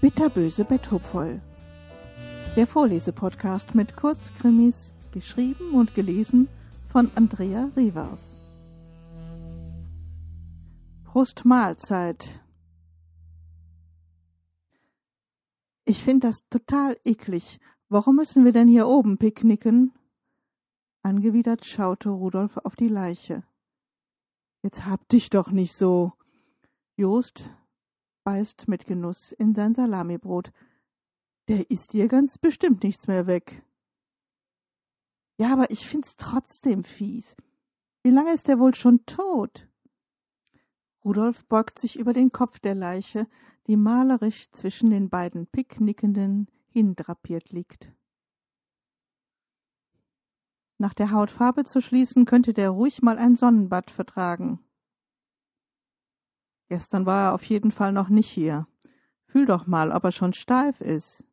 Bitterböse Betthupfoll. Der Vorlesepodcast mit Kurzkrimis, geschrieben und gelesen von Andrea Rivers. Prost Mahlzeit. Ich finde das total eklig. Warum müssen wir denn hier oben picknicken? Angewidert schaute Rudolf auf die Leiche. Jetzt hab dich doch nicht so. Jost beißt mit Genuss in sein Salamibrot. Der isst dir ganz bestimmt nichts mehr weg. Ja, aber ich find's trotzdem fies. Wie lange ist er wohl schon tot? Rudolf beugt sich über den Kopf der Leiche, die malerisch zwischen den beiden Picknickenden hindrapiert liegt. Nach der Hautfarbe zu schließen, könnte der ruhig mal ein Sonnenbad vertragen. Gestern war er auf jeden Fall noch nicht hier. Fühl doch mal, ob er schon steif ist.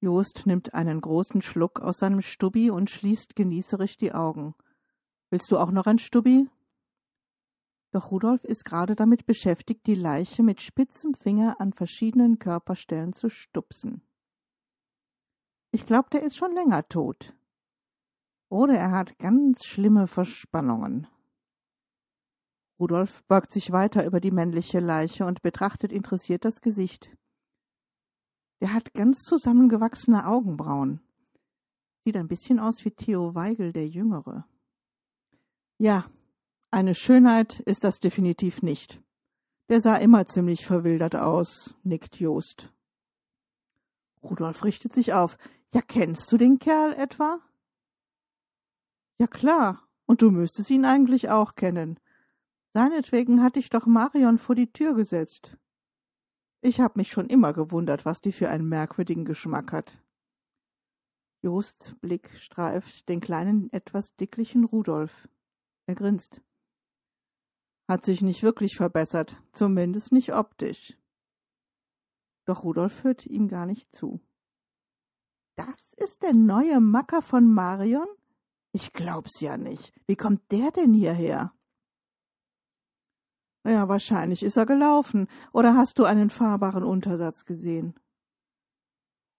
Jost nimmt einen großen Schluck aus seinem Stubbi und schließt genießerisch die Augen. Willst du auch noch ein Stubbi? Doch Rudolf ist gerade damit beschäftigt, die Leiche mit spitzem Finger an verschiedenen Körperstellen zu stupsen. Ich glaube, der ist schon länger tot. Oder er hat ganz schlimme Verspannungen. Rudolf beugt sich weiter über die männliche Leiche und betrachtet interessiert das Gesicht. Der hat ganz zusammengewachsene Augenbrauen. Sieht ein bisschen aus wie Theo Weigel der Jüngere. Ja, eine Schönheit ist das definitiv nicht. Der sah immer ziemlich verwildert aus, nickt Jost. Rudolf richtet sich auf. Ja, kennst du den Kerl etwa? Ja klar, und du müsstest ihn eigentlich auch kennen. Seinetwegen hatte ich doch Marion vor die Tür gesetzt. Ich hab mich schon immer gewundert, was die für einen merkwürdigen Geschmack hat. Josts Blick streift den kleinen, etwas dicklichen Rudolf. Er grinst. Hat sich nicht wirklich verbessert, zumindest nicht optisch. Doch Rudolf hört ihm gar nicht zu. Das ist der neue Macker von Marion? Ich glaub's ja nicht. Wie kommt der denn hierher? Ja, wahrscheinlich ist er gelaufen. Oder hast du einen fahrbaren Untersatz gesehen?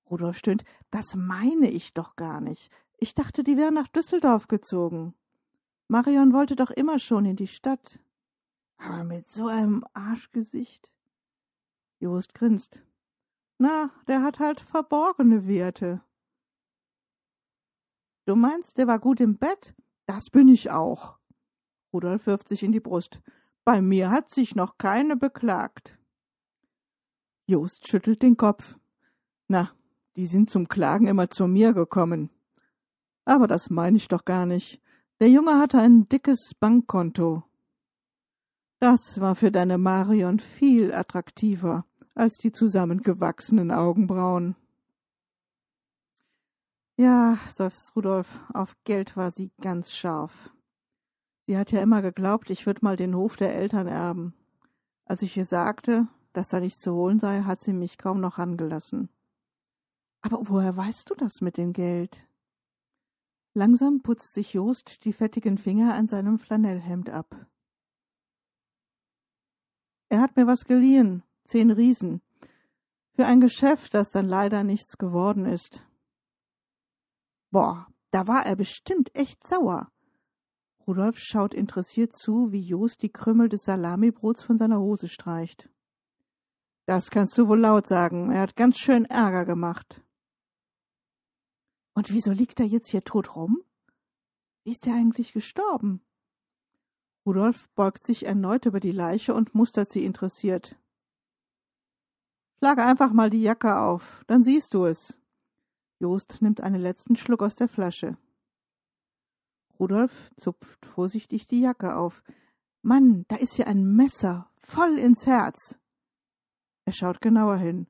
Rudolf stöhnt. Das meine ich doch gar nicht. Ich dachte, die wären nach Düsseldorf gezogen. Marion wollte doch immer schon in die Stadt. Aber mit so einem Arschgesicht. Jost grinst. Na, der hat halt verborgene Werte. Du meinst, der war gut im Bett? Das bin ich auch. Rudolf wirft sich in die Brust. Bei mir hat sich noch keine beklagt. Jost schüttelt den Kopf. Na, die sind zum Klagen immer zu mir gekommen. Aber das meine ich doch gar nicht. Der Junge hatte ein dickes Bankkonto. Das war für deine Marion viel attraktiver als die zusammengewachsenen Augenbrauen. Ja, seufzt Rudolf, auf Geld war sie ganz scharf. Sie hat ja immer geglaubt, ich würde mal den Hof der Eltern erben. Als ich ihr sagte, dass da nichts zu holen sei, hat sie mich kaum noch angelassen. Aber woher weißt du das mit dem Geld? Langsam putzt sich Jost die fettigen Finger an seinem Flanellhemd ab. Er hat mir was geliehen, zehn Riesen, für ein Geschäft, das dann leider nichts geworden ist. Boah, da war er bestimmt echt sauer. Rudolf schaut interessiert zu, wie Jost die Krümmel des Salamibrots von seiner Hose streicht. Das kannst du wohl laut sagen. Er hat ganz schön Ärger gemacht. Und wieso liegt er jetzt hier tot rum? Wie ist er eigentlich gestorben? Rudolf beugt sich erneut über die Leiche und mustert sie interessiert. Schlage einfach mal die Jacke auf, dann siehst du es. Jost nimmt einen letzten Schluck aus der Flasche. Rudolf zupft vorsichtig die Jacke auf. Mann, da ist ja ein Messer, voll ins Herz. Er schaut genauer hin.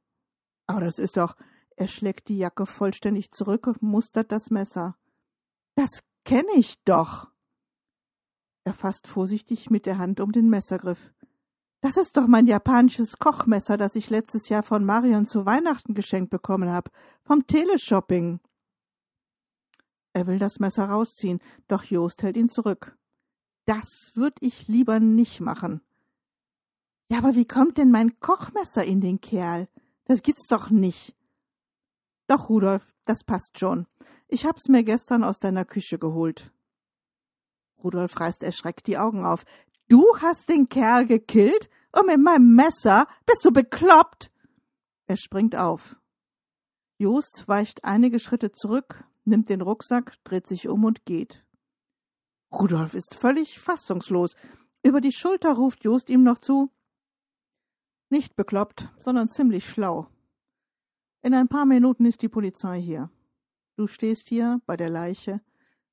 Aber das ist doch. Er schlägt die Jacke vollständig zurück und mustert das Messer. Das kenne ich doch. Er fasst vorsichtig mit der Hand um den Messergriff. Das ist doch mein japanisches Kochmesser, das ich letztes Jahr von Marion zu Weihnachten geschenkt bekommen habe. Vom Teleshopping. Er will das Messer rausziehen, doch Jost hält ihn zurück. Das würd ich lieber nicht machen. Ja, aber wie kommt denn mein Kochmesser in den Kerl? Das gibt's doch nicht. Doch, Rudolf, das passt schon. Ich hab's mir gestern aus deiner Küche geholt. Rudolf reißt erschreckt die Augen auf. Du hast den Kerl gekillt? Und mit meinem Messer? Bist du bekloppt? Er springt auf. Jost weicht einige Schritte zurück, nimmt den Rucksack, dreht sich um und geht. Rudolf ist völlig fassungslos. Über die Schulter ruft Jost ihm noch zu Nicht bekloppt, sondern ziemlich schlau. In ein paar Minuten ist die Polizei hier. Du stehst hier bei der Leiche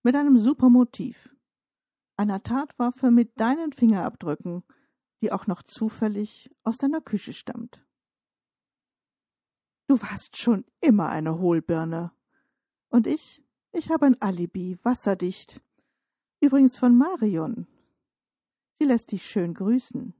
mit einem super Motiv. Einer Tatwaffe mit deinen Fingerabdrücken, die auch noch zufällig aus deiner Küche stammt. Du warst schon immer eine Hohlbirne. Und ich, ich habe ein Alibi, wasserdicht. Übrigens von Marion. Sie lässt dich schön grüßen.